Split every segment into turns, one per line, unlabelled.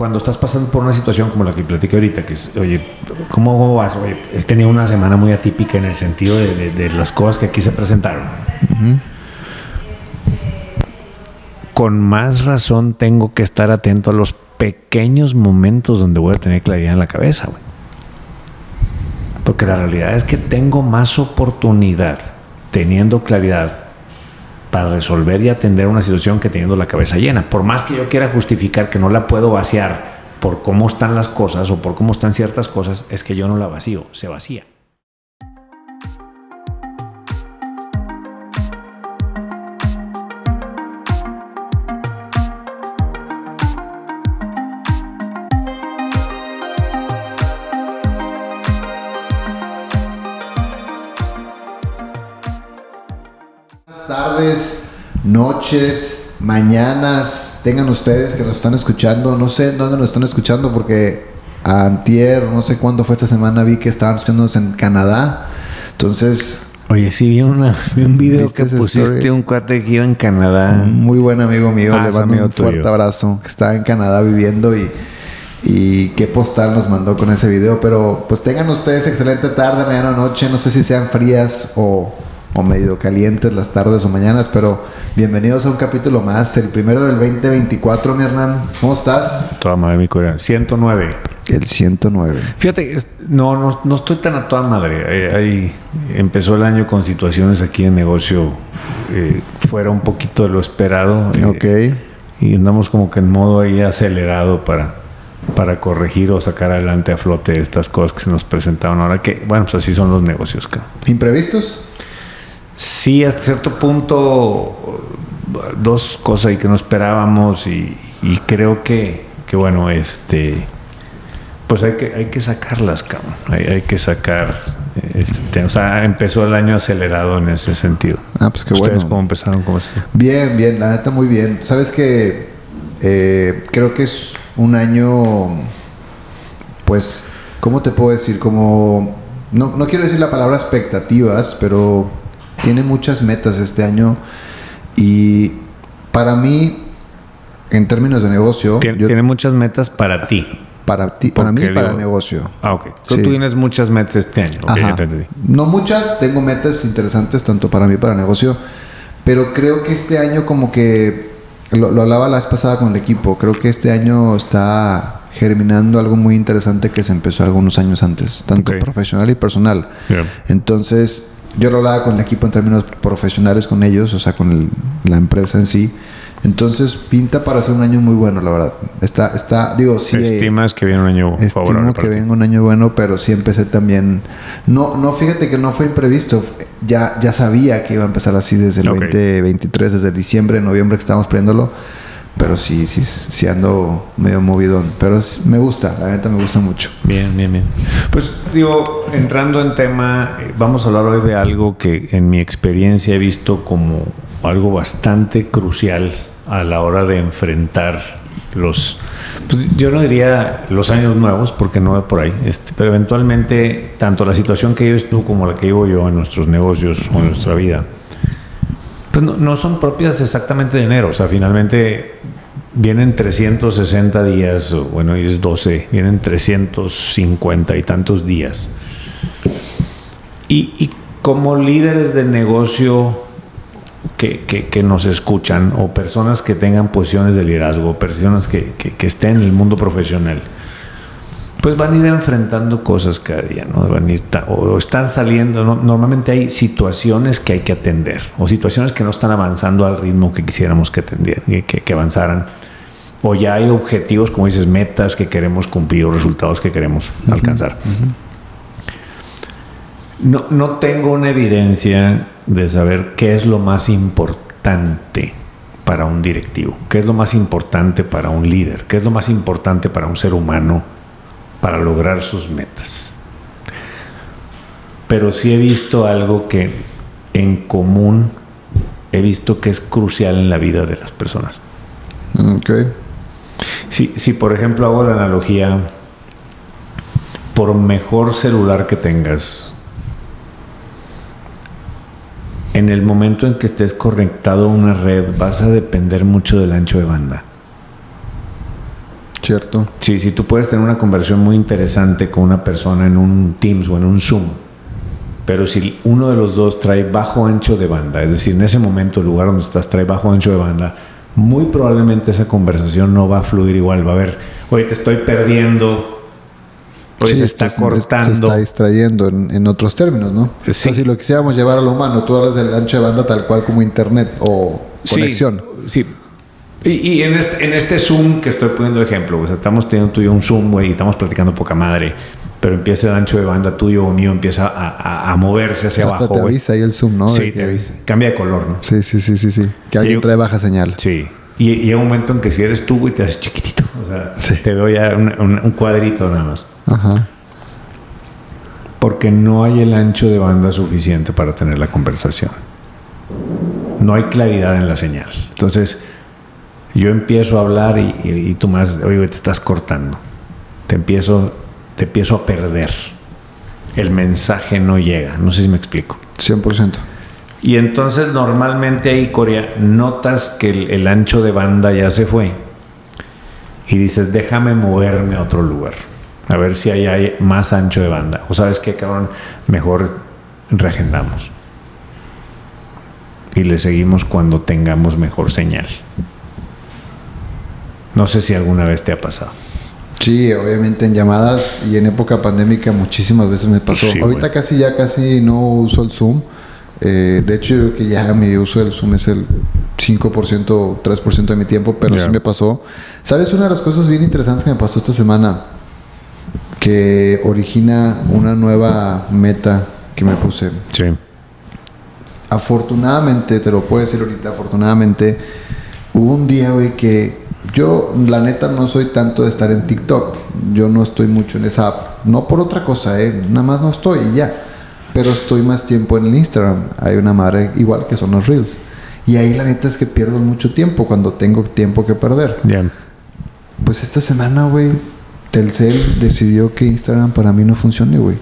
cuando estás pasando por una situación como la que platiqué ahorita, que es, oye, ¿cómo vas? Oye, he tenido una semana muy atípica en el sentido de, las cosas que aquí se presentaron. Con más razón tengo que estar atento a los pequeños momentos donde voy a tener claridad en la cabeza, Porque la realidad es que tengo más oportunidad teniendo claridad para resolver y atender una situación que teniendo la cabeza llena. Por más que yo quiera justificar que no la puedo vaciar por cómo están las cosas o por cómo están ciertas cosas, es que yo no la vacío, se vacía.
Noches, mañanas, tengan ustedes que nos están escuchando. No sé dónde nos están escuchando porque antier, no sé cuándo fue esta semana, vi que estaban escuchándonos en Canadá. Entonces...
Oye, sí, vi, una, un video que pusiste un cuate que iba en Canadá.
muy buen amigo mío, ah, le mando un fuerte abrazo, que está en Canadá viviendo y, y qué postal nos mandó con ese video. Pero pues tengan ustedes excelente tarde, mañana, noche, no sé si sean frías o o medio calientes las tardes o mañanas, pero bienvenidos a un capítulo más, el primero del 2024, mi Hernán. ¿Cómo estás?
Toda madre, mi corazón. 109.
El 109.
Fíjate, no, no, no estoy tan a toda madre. Ahí, empezó el año con situaciones aquí en negocio eh, fuera un poquito de lo esperado.
Eh, ok.
Y andamos como que en modo ahí acelerado para, para corregir o sacar adelante a flote estas cosas que se nos presentaron ahora que, bueno, pues así son los negocios.
¿Imprevistos?
Sí, hasta cierto punto, dos cosas que no esperábamos y, creo que, bueno, este, pues hay que, hay que sacarlas, cabrón. Hay, que sacar, este, o sea, empezó el año acelerado en ese sentido.
Ah, pues qué
¿Ustedes cómo empezaron? ¿Cómo
Bien, bien, la neta muy bien. Sabes que eh, creo que es un año, pues, ¿cómo te puedo decir? Como, no, no quiero decir la palabra expectativas, pero tiene muchas metas este año y para mí, en términos de negocio...
Tiene, muchas metas para ti.
Para ti, para mí y para el negocio.
Ah, ok. Tú tienes muchas metas este año.
no muchas, tengo metas interesantes tanto para mí para el negocio, pero creo que este año como que, lo, hablaba la vez pasada con el equipo, creo que este año está germinando algo muy interesante que se empezó algunos años antes, tanto profesional y personal. Entonces, yo lo hablaba con el equipo en términos profesionales con ellos, o sea, con la empresa en sí. Entonces pinta para ser un año muy bueno, la verdad. Está, está, digo, sí.
Estimas que viene un año
Estimo que viene un año bueno, pero sí empecé también. No, no, fíjate que no fue imprevisto. Ya, ya sabía que iba a empezar así desde el 2023, desde diciembre, noviembre que estábamos prendiéndolo pero sí, sí, sí ando medio movidón. Pero me gusta, la neta me gusta mucho.
Bien, bien, bien. Pues digo, entrando en tema, eh, vamos a hablar hoy de algo que en mi experiencia he visto como algo bastante crucial a la hora de enfrentar los, pues, yo no diría los años nuevos, porque no es por ahí, este, pero eventualmente tanto la situación que vives tú como la que vivo yo en nuestros negocios o en nuestra vida pues no, son propias exactamente de enero, o sea, finalmente vienen 360 días, bueno, hoy es 12, vienen 350 y tantos días. Y, como líderes de negocio que, nos escuchan, o personas que tengan posiciones de liderazgo, personas que estén en el mundo profesional, pues van a ir enfrentando cosas cada día, ¿no? Van a ir o, están saliendo, normalmente hay situaciones que hay que atender, o situaciones que no están avanzando al ritmo que quisiéramos que, que, avanzaran, o ya hay objetivos, como dices, metas que queremos cumplir o resultados que queremos alcanzar. no, no tengo una evidencia de saber qué es lo más importante para un directivo, qué es lo más importante para un líder, qué es lo más importante para un ser humano para lograr sus metas. Pero sí he visto algo que en común he visto que es crucial en la vida de las personas.
Okay.
Si, si por ejemplo hago la analogía, por mejor celular que tengas, en el momento en que estés conectado a una red vas a depender mucho del ancho de banda.
Cierto.
Sí, sí, tú puedes tener una conversación muy interesante con una persona en un Teams o en un Zoom, pero si uno de los dos trae bajo ancho de banda, es decir, en ese momento el lugar donde estás trae bajo ancho de banda, muy probablemente esa conversación no va a fluir igual, va a haber, oye, te estoy perdiendo, oye,
Sí,
se está cortando.
Se está distrayendo en, en otros términos, ¿no?
Sí.
O sea, si lo quisiéramos llevar a lo humano, tú hablas del ancho de banda tal cual como internet o
Sí,
conexión.
Sí. Y, y en, este, en este Zoom que estoy poniendo ejemplo, o sea, estamos teniendo tú y yo un Zoom, güey, y estamos platicando poca madre, pero empieza el ancho de banda tuyo o mío, empieza a, a- a moverse hacia
Hasta
abajo,
te avisa ahí el zoom, ¿no?
Sí,
De
te
que-
avisa. Cambia de color, ¿no?
Sí, sí, sí, sí, sí. Que alguien
Yo-
trae baja señal.
Sí. Y, y llega un momento en que si eres tú, güey, te haces chiquitito. O sea,
Sí.
te veo ya un, un- un cuadrito nada más.
Ajá.
Porque no hay el ancho de banda suficiente para tener la conversación. No hay claridad en la señal. Entonces, yo empiezo a hablar y, y- y tú más, oye, te estás cortando. Te empiezo, te empiezo a perder. El mensaje no llega. No sé si me explico.
100%.
Y entonces normalmente ahí, Corea, notas que el, el ancho de banda ya se fue. Y dices, déjame moverme a otro lugar. A ver si ahí hay más ancho de banda. O sabes qué, cabrón, mejor reagendamos. Y le seguimos cuando tengamos mejor señal. No sé si alguna vez te ha pasado.
Sí, obviamente en llamadas y en época pandémica muchísimas veces me pasó.
Sí,
Ahorita casi ya casi no uso el Zoom. Eh, de hecho, yo creo que ya mi uso del Zoom es el 5% o 3% de mi tiempo, pero sí me pasó. ¿Sabes? Una de las cosas bien interesantes que me pasó esta semana, que origina una nueva meta que me puse.
Sí.
Afortunadamente, te lo puedo decir ahorita, afortunadamente, hubo un día, güey, que yo, la neta, no soy tanto de estar en TikTok. Yo no estoy mucho en esa app. No por otra cosa, ¿eh? Nada más no estoy y ya. Pero estoy más tiempo en el Instagram. Hay una madre igual que son los Reels. Y ahí la neta es que pierdo mucho tiempo cuando tengo tiempo que perder.
Ya.
Pues esta semana, güey, Telcel decidió que Instagram para mí no funcione, güey.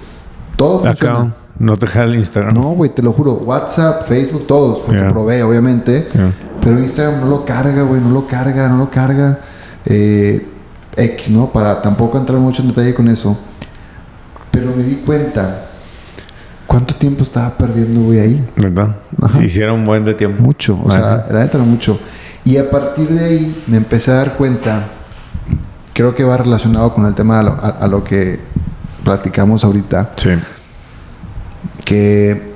Todo funciona.
Acá no te jala el Instagram.
No, güey, te lo juro. WhatsApp, Facebook, todos. Porque probé, obviamente. Pero Instagram no lo carga, güey. No lo carga, no lo carga. Eh, X, ¿no? Para tampoco entrar mucho en detalle con eso. Pero me di cuenta cuánto tiempo estaba perdiendo, güey, ahí.
¿Verdad?
Ajá.
Se hicieron un buen de tiempo.
Mucho. O
Ah,
sea, la neta mucho. Y a partir de ahí me empecé a dar cuenta. Creo que va relacionado con el tema a lo, a- a lo que platicamos ahorita.
Sí.
que,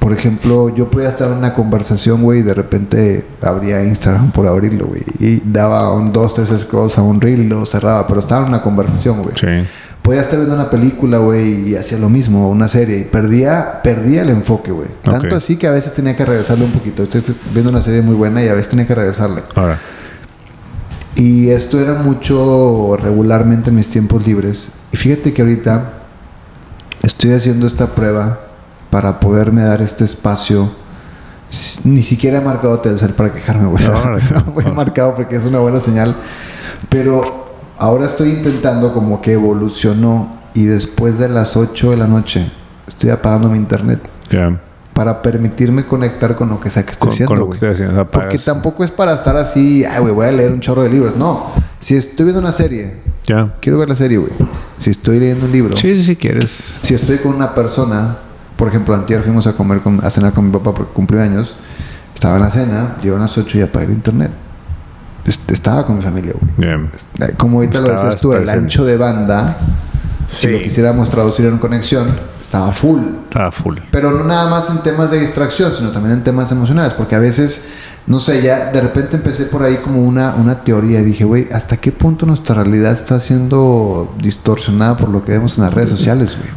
por ejemplo, yo podía estar en una conversación, güey, y de repente abría Instagram por abrirlo, güey, y daba un dos, tres scrolls a un reel y lo cerraba, pero estaba en una conversación, güey.
Sí.
Podía estar viendo una película, güey, y hacía lo mismo, una serie, y perdía, perdía el enfoque, güey. Tanto
Ok.
así que a veces tenía que regresarle un poquito. Estoy viendo una serie muy buena y a veces tenía que regresarle.
Ahora.
Y esto era mucho regularmente en mis tiempos libres. Y fíjate que ahorita estoy haciendo esta prueba para poderme dar este espacio. Ni siquiera he marcado Telcel para quejarme, güey.
No, no,
No, marcado porque es una buena señal. Pero ahora estoy intentando como que evolucionó y después de las 8 de la noche estoy apagando mi internet
Ya.
para permitirme conectar con lo que sea que esté
Con,
haciendo,
con lo que estoy haciendo.
Porque tampoco es para estar así, ay, güey, voy a leer un chorro de libros. No. Si estoy viendo una serie,
Ya.
quiero ver la serie, güey. Si estoy leyendo un libro,
Sí, sí, sí, quieres.
si estoy con una persona, por ejemplo, antier fuimos a comer, con, a cenar con mi papá porque cumplió años. Estaba en la cena, llegó a las 8 y apagué el internet. Est- Estaba con mi familia, güey.
Ya.
Eh, Como ahorita lo
Estabas
decías tú, el ancho de banda, si
Sí.
lo quisiéramos traducir en conexión, estaba full.
Estaba full.
Pero no nada más en temas de distracción, sino también en temas emocionales, porque a veces, no sé, ya de repente empecé por ahí como una, una teoría y dije, güey, ¿hasta qué punto nuestra realidad está siendo distorsionada por lo que vemos en las redes sociales, güey?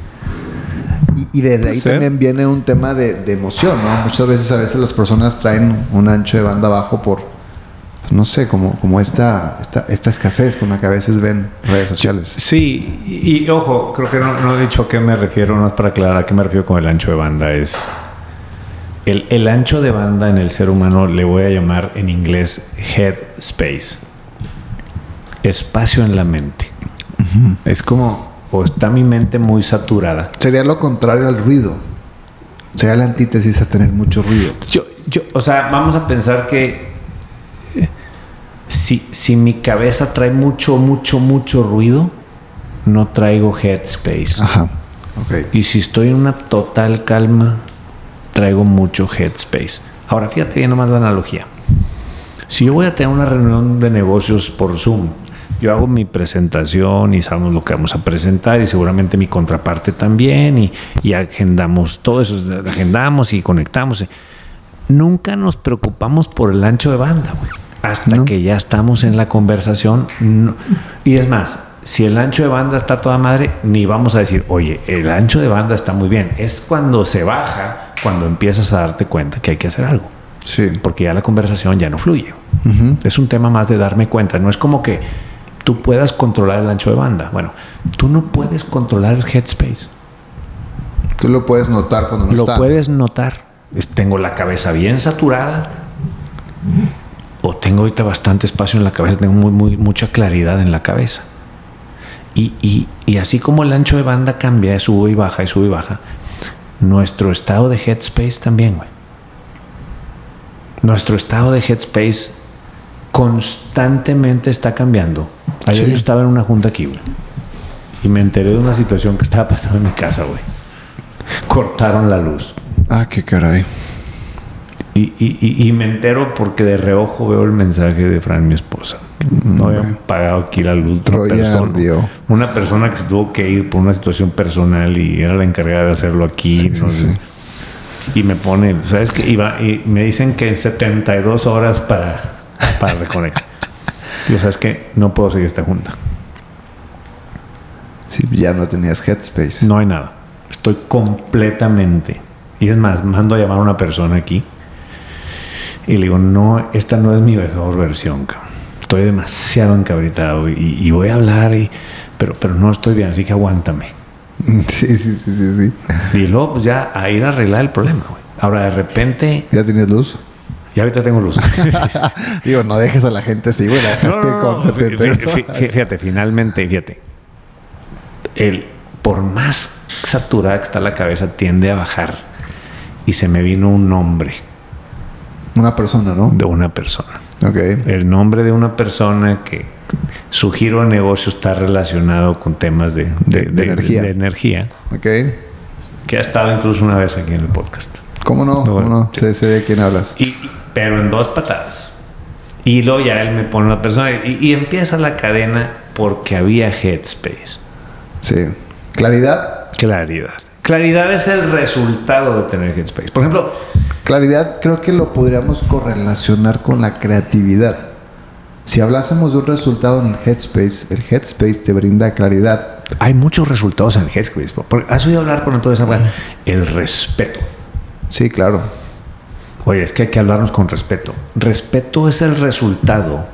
Y, desde ahí
ser.
también viene un tema de, de emoción, ¿no? Muchas veces, a veces las personas traen un ancho de banda bajo por, pues, no sé, como, como esta, esta, esta escasez con la que a veces ven redes sociales.
Sí, y, y ojo, creo que no, no he dicho a qué me refiero, no es para aclarar a qué me refiero con el ancho de banda. Es el, el ancho de banda en el ser humano le voy a llamar en inglés head space. Espacio en la mente. Es como, o está mi mente muy saturada.
Sería lo contrario al ruido. Sería la antítesis a tener mucho ruido.
Yo, yo, o sea, vamos a pensar que eh, si, si mi cabeza trae mucho, mucho, mucho ruido, no traigo headspace.
Ajá. Ok.
Y si estoy en una total calma, traigo mucho headspace. Ahora, fíjate bien nomás la analogía. Si yo voy a tener una reunión de negocios por Zoom, yo hago mi presentación y sabemos lo que vamos a presentar y seguramente mi contraparte también y, y agendamos todo eso, agendamos y conectamos. Nunca nos preocupamos por el ancho de banda, güey. Hasta
No.
que ya estamos en la conversación. no. Y es más, si el ancho de banda está toda madre, ni vamos a decir, oye, el ancho de banda está muy bien. Es cuando se baja, cuando empiezas a darte cuenta que hay que hacer algo.
Sí.
Porque ya la conversación ya no fluye. Es un tema más de darme cuenta. No es como que tú puedas controlar el ancho de banda. Bueno, tú no puedes controlar el headspace.
Tú lo puedes notar cuando no
Lo
está.
puedes notar. Tengo la cabeza bien saturada. O tengo ahorita bastante espacio en la cabeza. Tengo muy, muy, mucha claridad en la cabeza. Y, y- y así como el ancho de banda cambia, sube y baja y sube y baja, nuestro estado de headspace también, güey. Nuestro estado de headspace constantemente está cambiando. Ayer
Sí.
yo estaba en una junta aquí, güey. Y me enteré de una situación que estaba pasando en mi casa, güey. Cortaron la luz.
Ah, qué caray.
Y, y- y- y me entero porque de reojo veo el mensaje de Fran, mi esposa. No habían pagado aquí la luz. Otra persona, una persona que se tuvo que ir por una situación personal y era la encargada de hacerlo aquí.
Sí,
no
sí,
sé.
sí.
Y me pone, ¿sabes qué? Y me dicen que en 72 horas para, para reconectar. Digo, ¿sabes qué? No puedo seguir esta junta.
Sí, ya no tenías headspace.
No hay nada. Estoy completamente. Y es más, mando a llamar a una persona aquí. Y le digo, no, esta no es mi mejor versión, cabrón. Estoy demasiado encabritado y, y voy a hablar, y, pero, pero no estoy bien, así que aguántame.
Sí, sí, sí, sí, sí.
Y luego, pues ya a ir a arreglar el problema, güey. Ahora, de repente,
¿Ya tienes luz?
Ya ahorita tengo luz.
Digo, no dejes a la gente así, güey. La
No, no, no,
con 72
fí- fí-
horas.
fí- Fíjate, finalmente, fíjate. El, por más saturada que está la cabeza, tiende a bajar. Y se me vino un nombre
Una persona, ¿no?
de una persona.
Ok.
El nombre de una persona que su giro de negocio está relacionado con temas de,
De- de energía.
de energía,
Ok.
que ha estado incluso una vez aquí en el podcast.
¿Cómo no? ¿Cómo no?
sí.
Sé, sé de quién hablas.
Y, y- pero en dos patadas. Y luego ya él me pone una persona y, y empieza la cadena porque había headspace.
Sí. ¿Claridad?
Claridad. Claridad es el resultado de tener headspace. Por ejemplo,
Claridad creo que lo podríamos correlacionar con la creatividad. Si hablásemos de un resultado en el headspace, el headspace te brinda claridad.
hay muchos resultados en el headspace. ¿Has oído hablar con el profesor? El respeto.
Sí, claro.
Oye, es que hay que hablarnos con respeto. Respeto es el resultado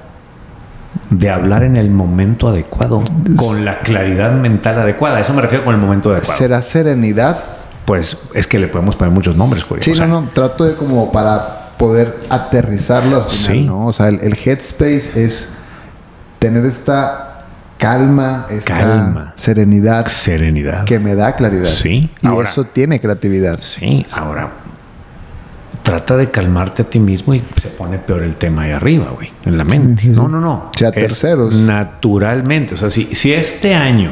de hablar en el momento adecuado, con la claridad mental adecuada. A eso me refiero con el momento adecuado.
¿Será serenidad?
Pues es que le podemos poner muchos nombres, Julio.
Sí,
O sea,
no, no. Trato de como para poder aterrizarlo al final,
Sí.
¿no? O sea, el, el headspace es tener esta calma, esta
Calma.
serenidad
Serenidad.
que me da claridad.
Sí.
Y
Ahora-
eso tiene creatividad.
Sí, ahora trata de calmarte a ti mismo y se pone peor el tema ahí arriba, güey, en la mente. No, no, no.
Sí, a
Es
terceros.
Naturalmente. O sea, si, si este año,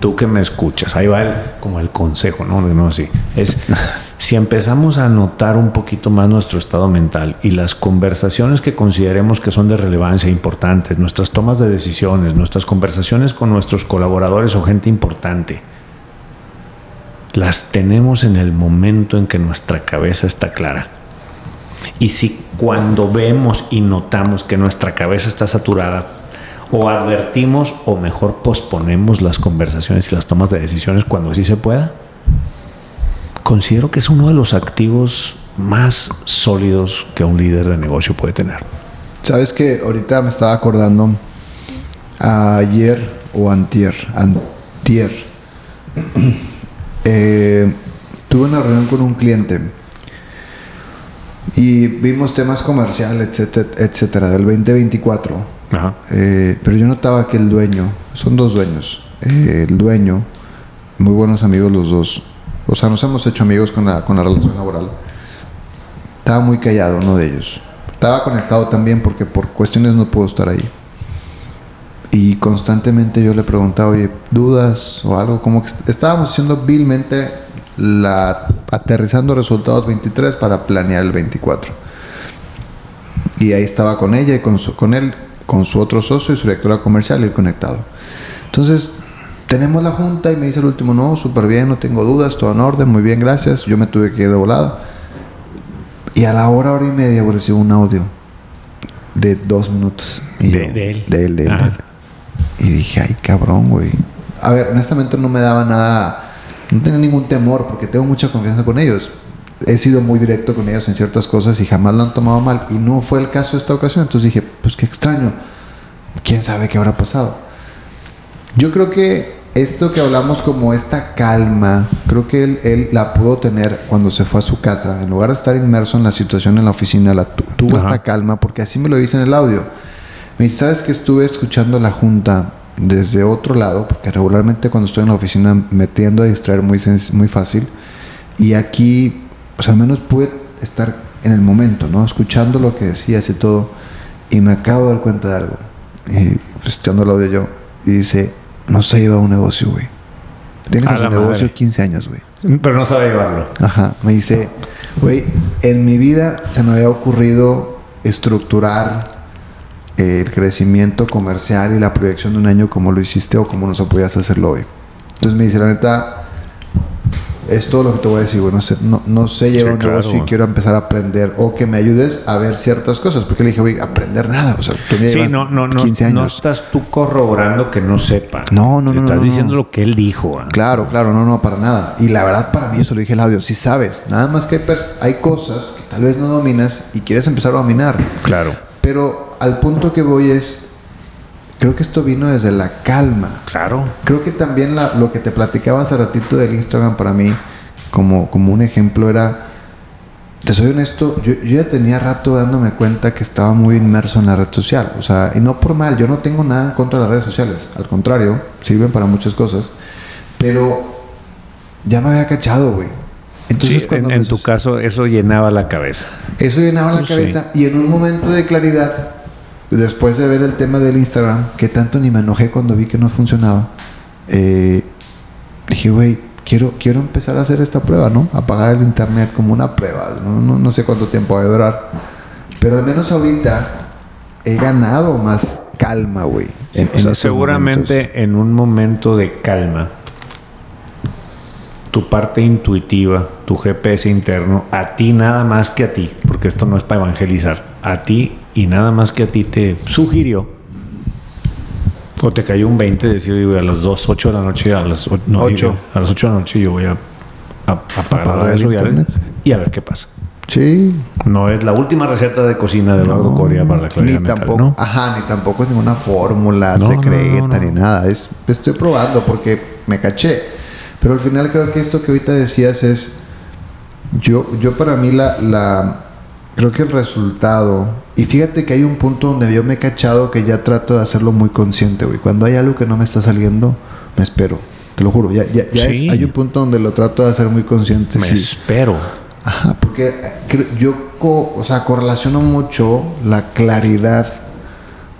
tú que me escuchas, ahí va el, como el consejo, ¿no? No así. Es si empezamos a notar un poquito más nuestro estado mental y las conversaciones que consideremos que son de relevancia importantes, nuestras tomas de decisiones, nuestras conversaciones con nuestros colaboradores o gente importante, las tenemos en el momento en que nuestra cabeza está clara. Y si cuando vemos y notamos que nuestra cabeza está saturada, o advertimos o mejor posponemos las conversaciones y las tomas de decisiones cuando así se pueda, considero que es uno de los activos más sólidos que un líder de negocio puede tener.
Sabes que ahorita me estaba acordando ayer o antier, antier. eh, tuve una reunión con un cliente y vimos temas comerciales, etcétera, etcétera, del 2024.
Ajá.
Eh, pero yo notaba que el dueño, son dos dueños, eh, el dueño, muy buenos amigos los dos, o sea, nos hemos hecho amigos con la, con la relación laboral. Estaba muy callado uno de ellos. estaba conectado también porque por cuestiones no puedo estar ahí. Y constantemente yo le preguntaba, oye, ¿dudas o algo? Como que est- estábamos haciendo vilmente la aterrizando resultados 23 para planear el 24. Y ahí estaba con ella y con, su- con él, con su otro socio y su directora comercial y él conectado. Entonces, tenemos la junta y me dice el último, no, súper bien, no tengo dudas, todo en orden, muy bien, gracias. Yo me tuve que ir de volado. Y a la hora, hora y media recibo un audio de dos minutos. Y
De-
yo-
de él.
De él, de él, de
Ajá.
él. Y dije, ay, cabrón, güey. A ver, honestamente no me daba nada, no tenía ningún temor porque tengo mucha confianza con ellos. He sido muy directo con ellos en ciertas cosas y jamás lo han tomado mal. Y no fue el caso esta ocasión. Entonces dije, pues qué extraño. ¿Quién sabe qué habrá pasado? Yo creo que esto que hablamos como esta calma, creo que él, él la pudo tener cuando se fue a su casa. En lugar de estar inmerso en la situación en la oficina, la tu- tuvo
Ajá.
esta calma porque así me lo dice en el audio. Me dice, ¿sabes que estuve escuchando la junta desde otro lado? Porque regularmente cuando estoy en la oficina me tiendo a distraer muy, muy fácil. Y aquí, pues al menos pude estar en el momento, ¿no? Escuchando lo que decías y todo. Y me acabo de dar cuenta de algo. Y pues el audio yo. Y dice, no se iba a un negocio, güey. Tiene
la
negocio
madre.
15 años, güey.
Pero no sabe llevarlo.
Ajá, me dice, güey, en mi vida se me había ocurrido estructurar el crecimiento comercial y la proyección de un año como lo hiciste o como nos apoyaste a hacerlo hoy. Entonces me dice, la neta, es todo lo que te voy a decir, güey. No sé, no, no sé llevar
Sí,
un
claro,
negocio y quiero empezar a aprender o que me ayudes a ver ciertas cosas. Porque le dije, güey, aprender nada. O sea, tú me
Sí, no, no, no,
15
no
años.
estás tú corroborando que no sepa.
No, no, no,
Estás
no, no,
diciendo
no.
lo que él dijo. ah.
Claro, claro, no, no, para nada. Y la verdad, para mí, eso lo dije el audio, sí sabes. Nada más que hay, hay cosas que tal vez no dominas y quieres empezar a dominar.
Claro.
Pero al punto que voy es, creo que esto vino desde la calma.
Claro.
Creo que también la- lo que te platicaba hace ratito del Instagram para mí, como, como un ejemplo, era, te soy honesto, yo, yo ya tenía rato dándome cuenta que estaba muy inmerso en la red social. O sea, y no por mal, yo no tengo nada en contra de las redes sociales. Al contrario, sirven para muchas cosas. Pero ya me había cachado, güey. Entonces,
Sí, en, en tu caso eso llenaba la cabeza.
eso llenaba la
sí.
cabeza y en un momento de claridad, después de ver el tema del Instagram, que tanto ni me enojé cuando vi que no funcionaba, eh, dije, güey, quiero, quiero empezar a hacer esta prueba, ¿no? Apagar el internet como una prueba. No, no, no sé cuánto tiempo va a durar, pero al menos ahorita he ganado más calma, güey. esos
seguramente
momentos.
en un momento de calma, tu parte intuitiva, tu GPS interno, a ti nada más que a ti, porque esto no es para evangelizar, a ti y nada más que a ti te sugirió o te cayó un 20 de decir, digo, a las 2, 8 de la noche, a las, o- no,
Ocho.
digo, a las 8 de la noche yo voy a, a- a apagar
el internet.
y a ver qué pasa.
Sí.
No es la última receta de cocina de Eduardo
No,
Coria para la claridad
ni
mental,
tampoco,
¿no?
Ajá, ni tampoco es ninguna fórmula
No,
secreta ni nada. Es, estoy probando porque me caché. Pero al final creo que esto que ahorita decías es. Yo, yo para mí la, la. Creo que el resultado. Y fíjate que hay un punto donde yo me he cachado que ya trato de hacerlo muy consciente, güey. Cuando hay algo que no me está saliendo, me espero. Te lo juro. Ya, ya, ya es-
Sí.
hay un punto donde lo trato de hacer muy consciente.
Me
sí.
espero.
Ajá, porque eh, yo, co- o sea, correlaciono mucho la claridad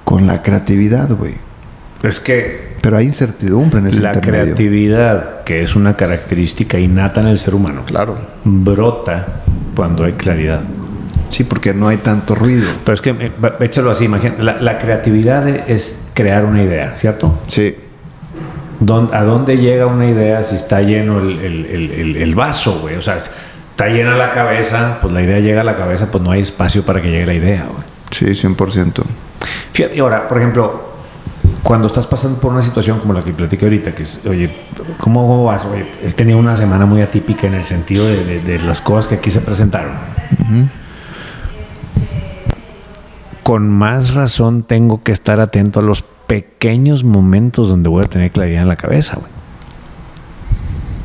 con la creatividad, güey.
Es que
Pero hay incertidumbre en ese
la
intermedio.
creatividad, que es una característica innata en el ser humano,
Claro.
brota cuando hay claridad.
Sí, porque no hay tanto ruido.
Pero es que, eh, échalo así, imagínate, la, la creatividad e- es crear una idea, ¿cierto?
Sí.
¿Dón- ¿A dónde llega una idea si está lleno el, el- el- vaso, güey? O sea, está llena la cabeza, pues la idea llega a la cabeza, pues no hay espacio para que llegue la idea, güey.
Sí, 100%.
Fíjate, y ahora, por ejemplo, cuando estás pasando por una situación como la que platiqué ahorita, que es, oye, ¿cómo, vas? Oye, he tenido una semana muy atípica en el sentido de, de- de las cosas que aquí se presentaron. Con más razón tengo que estar atento a los pequeños momentos donde voy a tener claridad en la cabeza, güey.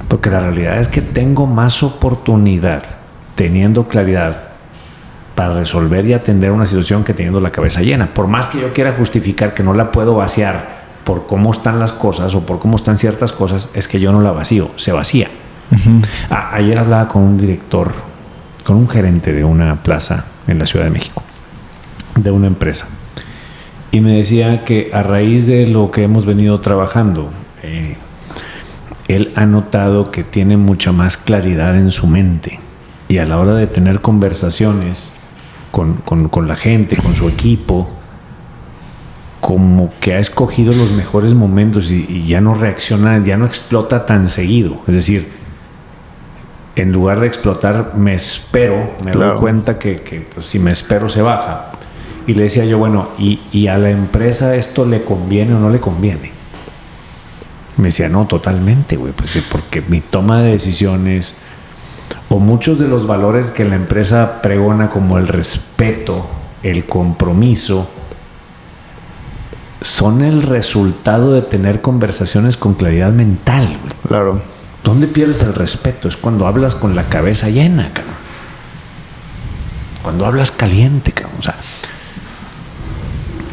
Porque la realidad es que tengo más oportunidad teniendo claridad para resolver y atender una situación que teniendo la cabeza llena. Por más que yo quiera justificar que no la puedo vaciar por cómo están las cosas o por cómo están ciertas cosas, es que yo no la vacío, se vacía. A- ayer hablaba con un director, con un gerente de una plaza en la Ciudad de México. de una empresa. Y me decía que a raíz de lo que hemos venido trabajando, eh, él ha notado que tiene mucha más claridad en su mente. Y a la hora de tener conversaciones con, con, con la gente, con su equipo, como que ha escogido los mejores momentos y, y, ya no reacciona, ya no explota tan seguido. Es decir, en lugar de explotar, me espero, me
Claro.
doy cuenta que, que, pues, si me espero se baja. Y le decía yo, bueno, ¿y, ¿y a la empresa esto le conviene o no le conviene? Me decía, no, totalmente, güey, pues porque mi toma de decisiones o muchos de los valores que la empresa pregona como el respeto, el compromiso, son el resultado de tener conversaciones con claridad mental, güey.
Claro.
¿Dónde pierdes el respeto? Es cuando hablas con la cabeza llena, cabrón. Cuando hablas caliente, cabrón. O sea,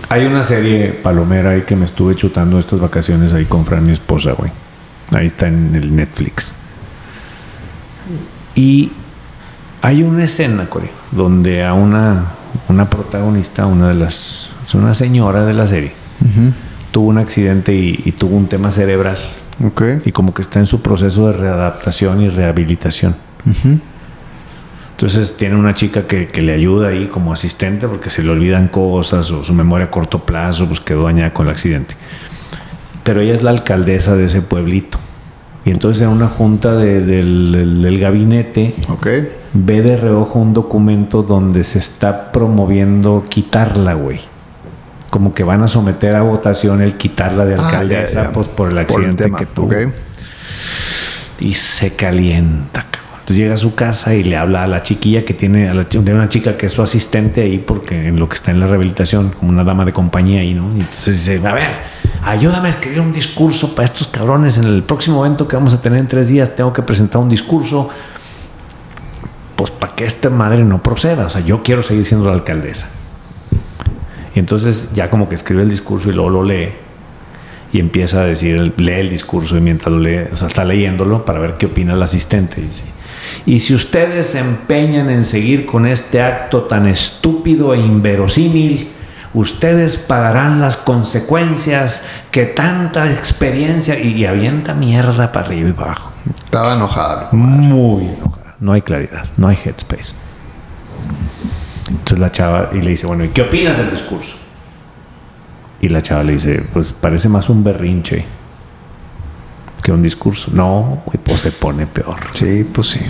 hay una serie palomera ahí que me estuve chutando estas vacaciones ahí con Fran, mi esposa, güey. Ahí está en el Netflix. Y hay una escena, Corey, donde a una, una protagonista, una de las. Es una señora de la serie, tuvo un accidente y- y tuvo un tema cerebral
Ok.
y como que está en su proceso de readaptación y rehabilitación. Entonces tiene una chica que, que le ayuda ahí como asistente porque se le olvidan cosas o su memoria a corto plazo pues quedó dañada con el accidente. Pero ella es la alcaldesa de ese pueblito. Y entonces en una junta de- del, del- del gabinete ve de reojo un documento donde se está promoviendo quitarla, güey. Como que van a someter a votación el quitarla de
Ah, ya,
alcaldesa
ya.
pues, por el
Por el
accidente que tuvo y se calienta. cabrón. Entonces llega a su casa y le habla a la chiquilla que tiene, a la, de una chica que es su asistente ahí porque en lo que está en la rehabilitación, como una dama de compañía ahí, ¿no? Y entonces dice, a ver, ayúdame a escribir un discurso para estos cabrones en el próximo evento que vamos a tener en tres días, tengo que presentar un discurso, pues para que esta madre no proceda, o sea, yo quiero seguir siendo la alcaldesa. Y entonces ya como que escribe el discurso y luego lo lee y empieza a decir, lee el discurso y mientras lo lee, o sea, está leyéndolo para ver qué opina el asistente. Dice, y si ustedes se empeñan en seguir con este acto tan estúpido e inverosímil, ustedes pagarán las consecuencias que tanta experiencia y, y avienta mierda para arriba y para abajo.
Estaba enojada.
Muy enojada. No hay claridad, no hay headspace. Entonces la chava y le dice, bueno, ¿y qué opinas del discurso? Y la chava le dice, pues parece más un berrinche que un discurso. No, güey, pues se pone peor.
Sí, pues sí.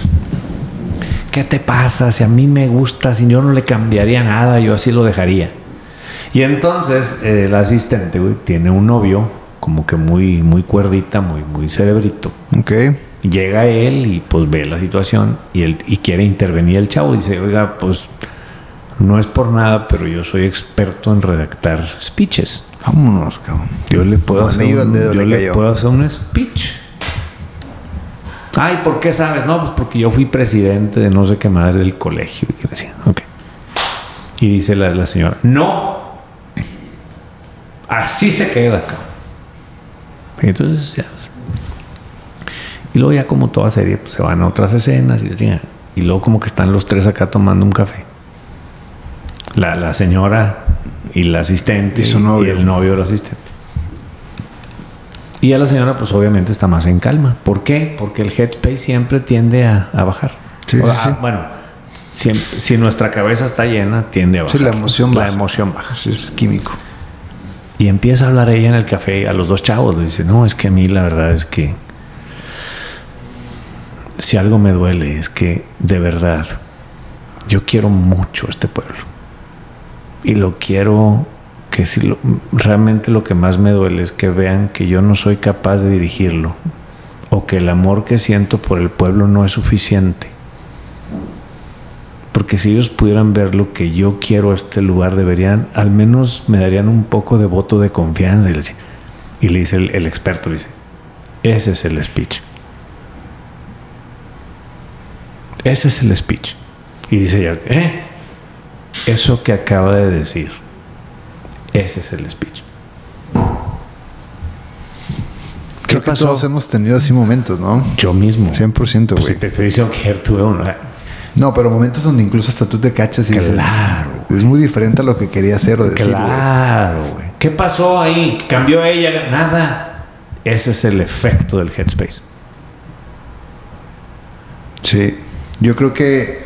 ¿Qué te pasa? Si a mí me gusta, si yo no le cambiaría nada, yo así lo dejaría. Y entonces eh, el asistente, güey, tiene un novio como que muy, muy cuerdita, muy, muy cerebrito.
Ok.
Llega él y pues ve la situación y, él, y quiere intervenir el chavo. Dice, oiga, pues no es por nada, pero yo soy experto en redactar speeches.
Vámonos, cabrón.
Yo le puedo,
No,
hacer, un, yo
le cayó.
puedo hacer un speech. Ay, ¿por qué sabes? No, pues porque yo fui presidente de no sé qué madre del colegio. Y, decía, ok. y dice la, la señora, no. Así se queda acá. Y entonces ya. Y luego ya como toda serie, pues se van a otras escenas y, y luego como que están los tres acá tomando un café. La, la señora y la asistente
Y su novio.
el novio del asistente. Y a la señora pues obviamente está más en calma. ¿Por qué? Porque el headspace siempre tiende a, a bajar.
Sí,
O-
sí, sí.
Bueno, si, si nuestra cabeza está llena, tiende a bajar.
Sí, la emoción
La
baja.
emoción baja.
Es químico.
Y empieza a hablar ella en el café a los dos chavos. Le dice, no, es que a mí la verdad es que si algo me duele es que de verdad yo quiero mucho este pueblo. Y lo quiero que si lo- realmente lo que más me duele es que vean que yo no soy capaz de dirigirlo o que el amor que siento por el pueblo no es suficiente. Porque si ellos pudieran ver lo que yo quiero a este lugar, deberían, al menos me darían un poco de voto de confianza. Y le, dice- el, experto, dice, ese es el speech. Ese es el speech. Y dice ella, ¿eh? Eso que acaba de decir, ese es el speech.
Creo que
pasó?
todos hemos tenido así momentos, ¿no?
Yo mismo.
100%,
Pues
güey.
si te estoy diciendo que ayer tuve uno.
No, pero momentos donde incluso hasta tú te cachas y dices,
Claro,
es muy diferente a lo que quería hacer o decir. güey".
Claro, güey. ¿Qué pasó ahí? ¿Cambió ella? Nada. Ese es el efecto del headspace.
Sí, yo creo que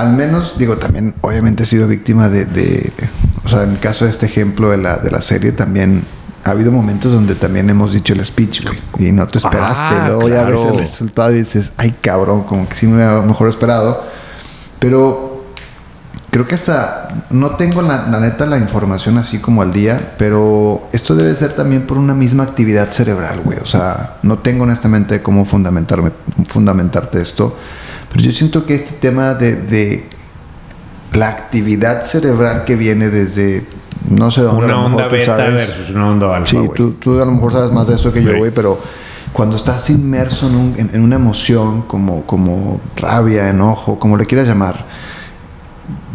al menos, digo, también obviamente he sido víctima de, de- o sea, en el caso de este ejemplo de la, de la serie también ha habido momentos donde también hemos dicho el speech, güey, y no te esperaste,
Ah,
luego ya ves el resultado y dices, ay cabrón, como que sí me hubiera mejor esperado, pero creo que hasta no tengo la, la neta la información así como al día, pero esto debe ser también por una misma actividad cerebral, güey. O sea, no tengo honestamente cómo fundamentarme, fundamentarte esto, pero yo siento que este tema de, de la actividad cerebral que viene desde no sé dónde a
Una
lo mejor
onda
tú
beta
sabes.
versus una onda alfa,
Sí, tú, tú a lo mejor sabes más de eso que yo,
Sí.
güey, pero cuando estás inmerso en, un- en- en una emoción como, como rabia, enojo, como le quieras llamar,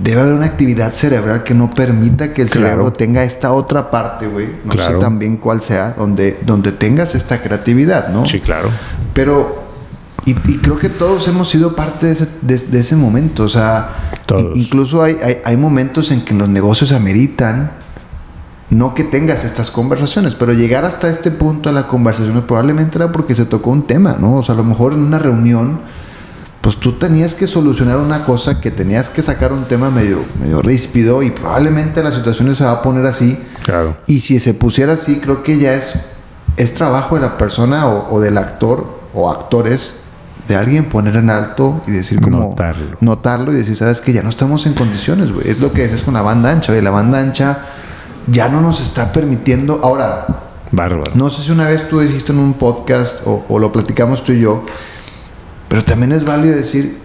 debe haber una actividad cerebral que no permita que el
Claro.
cerebro tenga esta otra parte, güey, no
Claro.
sé también cuál sea, donde, donde tengas esta creatividad, ¿no?
Sí, claro.
Pero, y, y creo que todos hemos sido parte de ese, de, de ese momento. O sea,
Todos.
incluso hay, hay, hay momentos en que los negocios ameritan no que tengas estas conversaciones, pero llegar hasta este punto de la conversación probablemente era porque se tocó un tema, ¿no? O sea, a lo mejor en una reunión, pues tú tenías que solucionar una cosa que tenías que sacar un tema medio, medio ríspido y probablemente la situación se va a poner así.
Claro.
Y si se pusiera así, creo que ya es, es trabajo de la persona o, o del actor o actores de alguien poner en alto y decir como
Notarlo.
notarlo y decir, sabes que ya no estamos en condiciones, güey. Es lo que dices con la banda ancha, güey. La banda ancha ya no nos está permitiendo. Ahora,
Bárbaro.
no sé si una vez tú dijiste en un podcast o, o lo platicamos tú y yo, pero también es válido decir,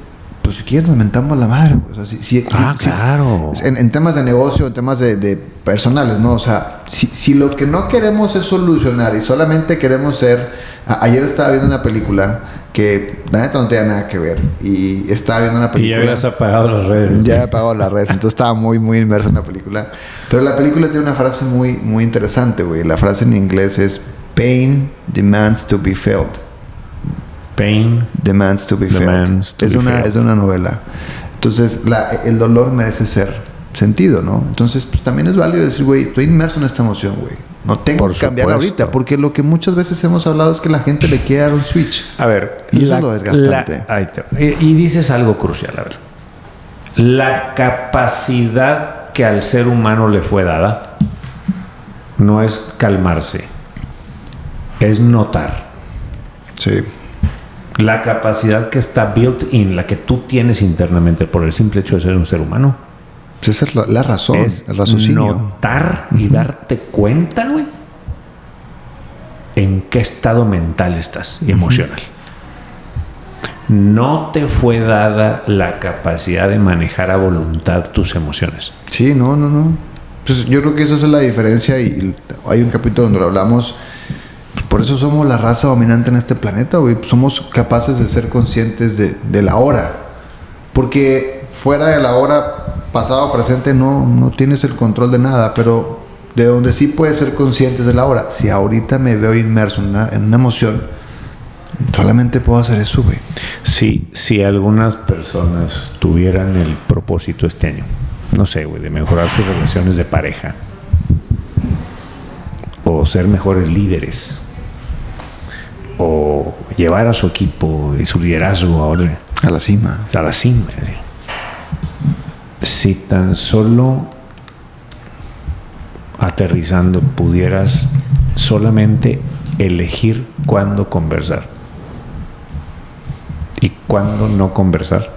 pues si quieres nos mentamos la madre. güey. O sea, si, si-
Ah,
si- si-
claro.
en, en temas de negocio, en temas de, de personales, ¿no? O sea, si, si lo que no queremos es solucionar y solamente queremos ser... a- ayer estaba viendo una película que la neta no tenía nada que ver y estaba viendo una
Y ya
película...
habías apagado las redes.
Ya he apagado las redes, entonces estaba muy, muy inmerso en la película. Pero la película tiene una frase muy, muy interesante, güey. La frase en inglés es: Pain demands to be felt.
Pain.
Demands to be
Demands
felt.
to
es,
be
una,
felt.
es una novela. Entonces, la- el dolor merece ser sentido, ¿no? Entonces, pues también es válido decir, güey, estoy inmerso en esta emoción, güey. No tengo
Por
que cambiar
supuesto.
ahorita, porque lo que muchas veces hemos hablado es que la gente le quiere dar un switch.
A ver.
Y eso es lo desgastante.
la- ahí te va. y, y dices algo crucial, a ver. La capacidad que al ser humano le fue dada no es calmarse, es notar.
Sí.
La capacidad que está built in, la que tú tienes internamente por el simple hecho de ser un ser humano,
Esa es la, la razón,
es
el raciocinio.
notar y darte cuenta, güey, en qué estado mental estás y emocional. No te fue dada la capacidad de manejar a voluntad tus emociones.
Sí, no, no, no. Pues yo creo que esa es la diferencia y hay un capítulo donde lo hablamos. Por eso somos la raza dominante en este planeta, güey. Somos capaces de ser conscientes de, la hora. Porque fuera de la hora, pasado presente, no, no tienes el control de nada. Pero de donde sí puedes ser conscientes de la hora. Si ahorita me veo inmerso en una, emoción, solamente puedo hacer eso, güey.
Si, si algunas personas tuvieran el propósito este año, no sé, güey, de mejorar sus relaciones de pareja o ser mejores líderes o llevar a su equipo y su liderazgo ahora
A la cima.
a la cima. ¿sí? Si tan solo aterrizando pudieras solamente elegir cuándo conversar y cuándo no conversar,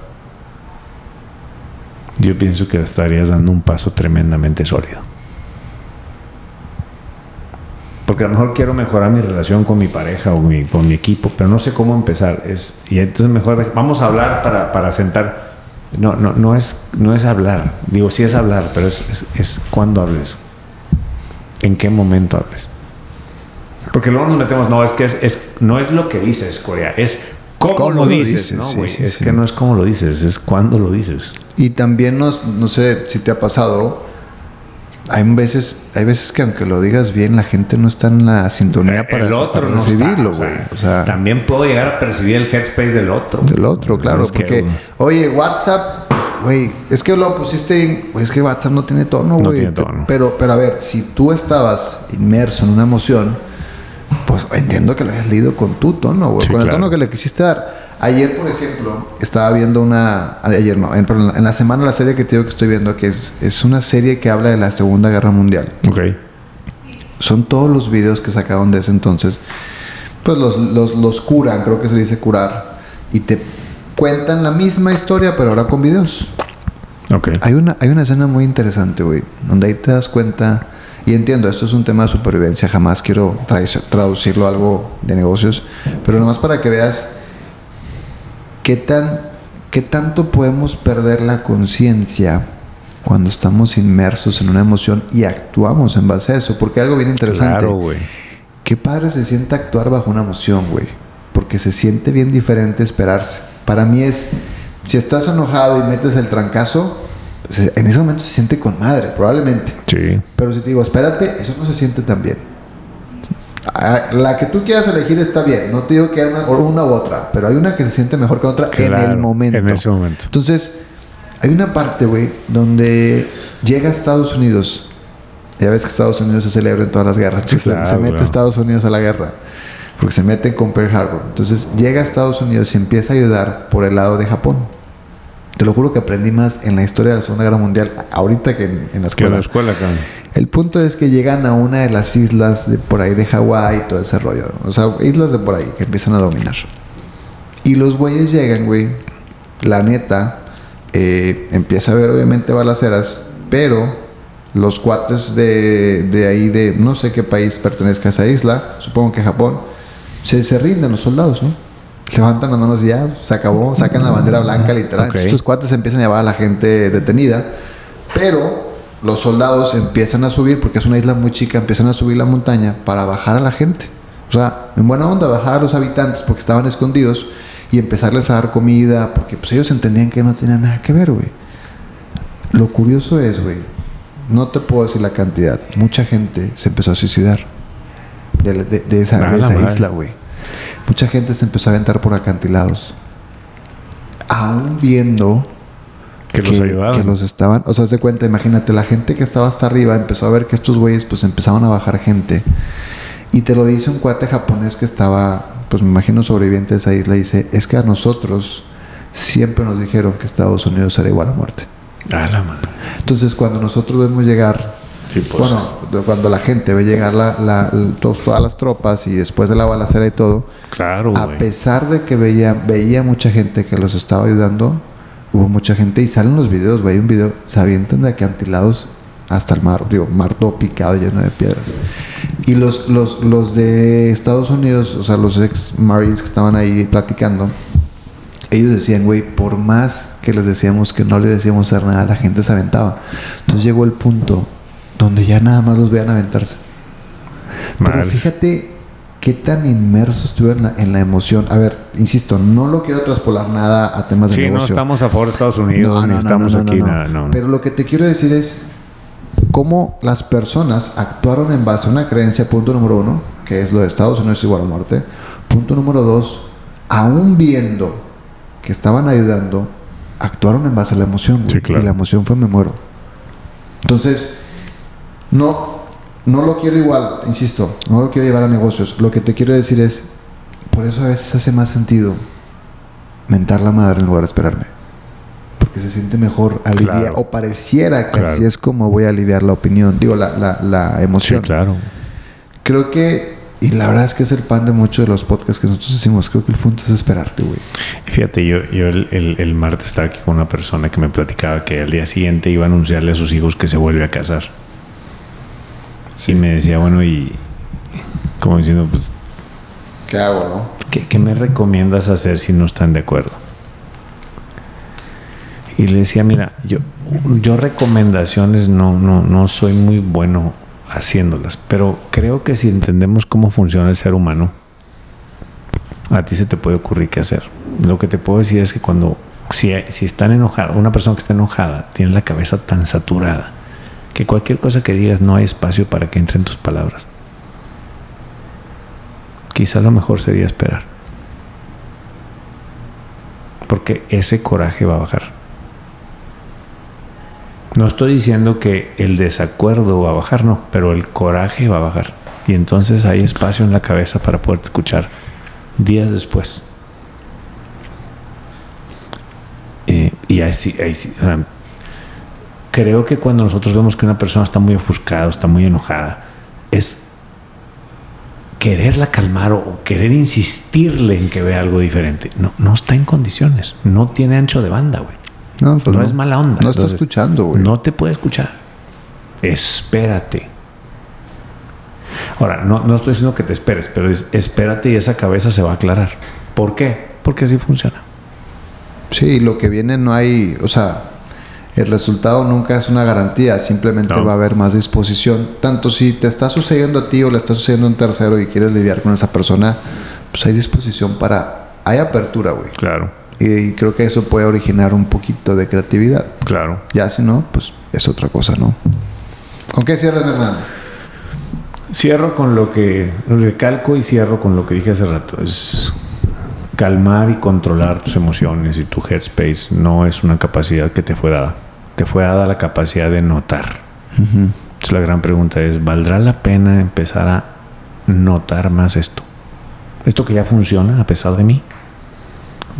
yo pienso que estarías dando un paso tremendamente sólido. Porque a lo mejor quiero mejorar mi relación con mi pareja o mi- con mi equipo, pero no sé cómo empezar. Es, y entonces mejor vamos a hablar para, para sentar. No, no, no, es, no es hablar. Digo, sí es hablar, pero es, es, es cuándo hables. ¿En qué momento hables? Porque luego nos metemos, no, es que es, es- no es lo que dices, Corea, es cómo,
¿Cómo
lo dices,
dices?
¿no,
Sí, sí,
es
sí.
que no es cómo lo dices, es cuándo lo dices.
Y también nos, no sé si te ha pasado, hay veces, hay veces que aunque lo digas bien, la gente no está en la sintonía para,
el otro
para
no
recibirlo, güey. O sea,
también puedo llegar a percibir el headspace del otro.
del otro, claro.
Es que,
porque, oye, WhatsApp, güey, es que lo pusiste en. Güey, es que WhatsApp no tiene tono,
No
güey.
tiene tono.
Pero, pero a ver, si tú estabas inmerso en una emoción, pues entiendo que lo hayas leído con tu tono, güey.
Sí,
con el tono que le quisiste dar. Ayer, por ejemplo, estaba viendo una. Ayer no, en, perdón, en la semana la serie que te digo que estoy viendo, que es, es una serie que habla de la Segunda Guerra Mundial.
Ok.
Son todos los videos que sacaron de ese entonces. Pues los, los, los curan, creo que se dice curar. Y te cuentan la misma historia, pero ahora con videos.
Ok.
Hay una, hay una escena muy interesante, güey, donde ahí te das cuenta. Y entiendo, esto es un tema de supervivencia, jamás quiero tra- traducirlo a algo de negocios, pero nomás para que veas qué tan qué tanto podemos perder la conciencia cuando estamos inmersos en una emoción y actuamos en base a eso, porque algo bien interesante.
Claro, güey.
Qué padre se siente actuar bajo una emoción, güey. Porque se siente bien diferente esperarse. Para mí es, si estás enojado y metes el trancazo, se- en ese momento se siente con madre, probablemente.
Sí.
Pero si te digo, espérate, eso no se siente tan bien. Ah, La que tú quieras elegir está bien. No te digo que una, o una u otra, pero hay una que se siente mejor que otra en
Claro,
el momento.
En ese momento.
Entonces, hay una parte, güey, donde llega a Estados Unidos. Ya ves que Estados Unidos se celebra en todas las guerras.
Claro,
se mete
claro.
Estados Unidos a la guerra. Porque se meten con Pearl Harbor. Entonces, llega a Estados Unidos y empieza a ayudar por el lado de Japón. Te lo juro que aprendí más en la historia de la Segunda Guerra Mundial ahorita que en, en la
Que en
escuela.
la escuela, cabrón.
El punto es que llegan a una de las islas de por ahí de Hawái y todo ese rollo. O sea, islas de por ahí que empiezan a dominar. Y los güeyes llegan, güey. La neta, eh, empieza a haber obviamente balaceras, pero los cuates de, de ahí, de no sé qué país pertenezca a esa isla, supongo que Japón, se, se rinden los soldados, ¿no? Levantan las manos y ya, se acabó, sacan la bandera blanca literal. Estos cuates empiezan a llevar a la gente detenida, pero los soldados empiezan a subir, porque es una isla muy chica, empiezan a subir la montaña para bajar a la gente. O sea, en buena onda, bajar a los habitantes porque estaban escondidos y empezarles a dar comida, porque pues ellos entendían que no tenía nada que ver, güey. Lo curioso es, güey, no te puedo decir la cantidad, mucha gente se empezó a suicidar de, la- de- de esa, de esa isla, güey. Mucha gente se empezó a aventar por acantilados. Aún viendo
Que los ayudaban.
que los estaban, o sea, se cuenta, imagínate, la gente que estaba hasta arriba empezó a ver que estos güeyes pues empezaban a bajar gente. Y te lo dice un cuate japonés que estaba, pues me imagino sobreviviente de esa isla, y dice, es que a nosotros siempre nos dijeron que Estados Unidos era igual a muerte.
Ah, la madre.
Entonces cuando nosotros vemos llegar,
Sí, pues.
bueno, cuando la gente ve llegar la, la- l- todos- todas las tropas y después de la balacera y todo,
Claro,
a pesar de que veía, veía mucha gente que los estaba ayudando, hubo mucha gente y salen los videos, güey, hay un video, se avientan de acantilados hasta el mar, digo, mar todo picado lleno de piedras. Y los, los, los de Estados Unidos, o sea, los ex Marines que estaban ahí platicando, ellos decían, güey, por más que les decíamos que no le decíamos hacer nada, la gente se aventaba. Entonces llegó el punto donde ya nada más los vean aventarse. Pero
Madres.
fíjate qué tan inmerso estuve en la, en la emoción. A ver, insisto, no lo quiero traspolar nada a temas de
Sí, no
negocio.
estamos a favor de Estados Unidos, ni estamos aquí,
no.
nada, no.
Pero lo que te quiero decir es cómo las personas actuaron en base a una creencia, punto número uno, que es lo de Estados Unidos es igual a muerte. Punto número dos, aún viendo que estaban ayudando, actuaron en base a la emoción.
Sí, claro.
Y la emoción fue me muero. Entonces, no, no lo quiero igual, insisto, no lo quiero llevar a negocios. Lo que te quiero decir es, por eso a veces hace más sentido mentar la madre en lugar de esperarme. Porque se siente mejor aliviar,
Claro.
o pareciera que
Claro.
así es como voy a aliviar la opinión, digo, la, la, la
Sí,
emoción.
claro.
Creo que, y la verdad es que es el pan de muchos de los podcasts que nosotros hicimos, creo que el punto es esperarte, güey.
Fíjate, yo, yo el, el- el martes estaba aquí con una persona que me platicaba que al día siguiente iba a anunciarle a sus hijos que se vuelve a casar. Y me decía, bueno, y como diciendo, pues,
¿Qué hago, no?
¿qué, qué me recomiendas hacer si no están de acuerdo? Y le decía, mira, yo, yo recomendaciones no, no, no soy muy bueno haciéndolas, pero creo que si entendemos cómo funciona el ser humano, a ti se te puede ocurrir qué hacer. Lo que te puedo decir es que cuando, si, si están enojados, una persona que está enojada tiene la cabeza tan saturada que cualquier cosa que digas no hay espacio para que entren tus palabras. Quizá lo mejor sería esperar. Porque ese coraje va a bajar. No estoy diciendo que el desacuerdo va a bajar, no, pero el coraje va a bajar. Y entonces hay espacio en la cabeza para poder escuchar días después. Eh, y ahí sí, ahí sí, creo que cuando nosotros vemos que una persona está muy ofuscada, está muy enojada, es quererla calmar o querer insistirle en que vea algo diferente. No, no está en condiciones, no tiene ancho de banda, güey. No, pues no, es mala onda.
No está escuchando, güey.
No te puede escuchar. Espérate. Ahora, no, no estoy diciendo que te esperes, pero es espérate y esa cabeza se va a aclarar. ¿Por qué? Porque así funciona.
Sí, lo que viene no hay, o sea, el resultado nunca es una garantía, simplemente va a haber más disposición. Tanto si te está sucediendo a ti o le está sucediendo a un tercero y quieres lidiar con esa persona, pues hay disposición para, hay apertura, güey.
Claro.
Y, creo que eso puede originar un poquito de creatividad.
Claro.
Ya si no, pues es otra cosa, ¿no? ¿Con qué cierras, hermano?
Cierro con lo que recalco y cierro con lo que dije hace rato. Es calmar y controlar tus emociones y tu headspace no es una capacidad que te fue dada. Te fue dada la capacidad de notar. Entonces la gran pregunta es, ¿valdrá la pena empezar a notar más esto? Esto que ya funciona a pesar de mí.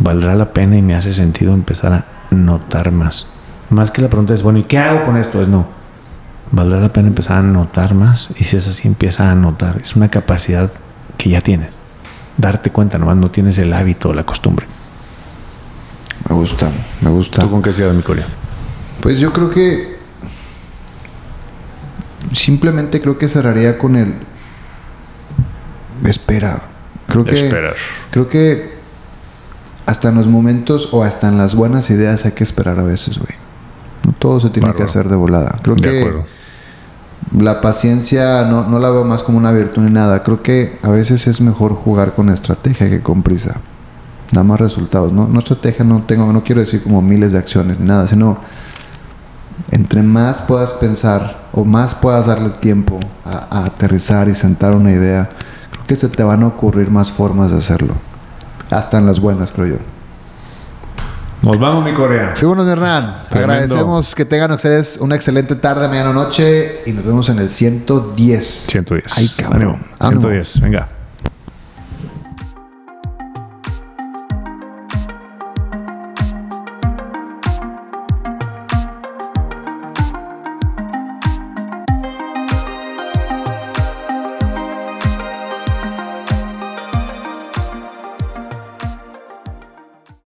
¿Valdrá la pena y me hace sentido empezar a notar más? Más que la pregunta es, bueno, ¿y qué hago con esto? Es no. ¿Valdrá la pena empezar a notar más? Y si es así, empieza a notar. Es una capacidad que ya tienes darte cuenta, nomás no tienes el hábito o la costumbre.
Me gusta, me gusta.
¿Tú con qué cierras mi Corea?
Pues yo creo que simplemente creo que cerraría con el espera. Creo que
esperar.
creo que hasta en los momentos o hasta en las buenas ideas hay que esperar a veces, güey. No todo se tiene que hacer de volada. Creo de que acuerdo la paciencia no, no, la veo más como una virtud ni nada. Creo que a veces es mejor jugar con estrategia que con prisa. Da más resultados. No, no estrategia no tengo, no quiero decir como miles de acciones ni nada, sino entre más puedas pensar o más puedas darle tiempo a, a aterrizar y sentar una idea, creo que se te van a ocurrir más formas de hacerlo. Hasta en las buenas, creo yo.
Nos vamos, mi Corea.
Bueno, Hernán. Agradecemos que tengan ustedes una excelente tarde, mañana noche y nos vemos en el 110.
110.
Ay, cabrón.
110, venga.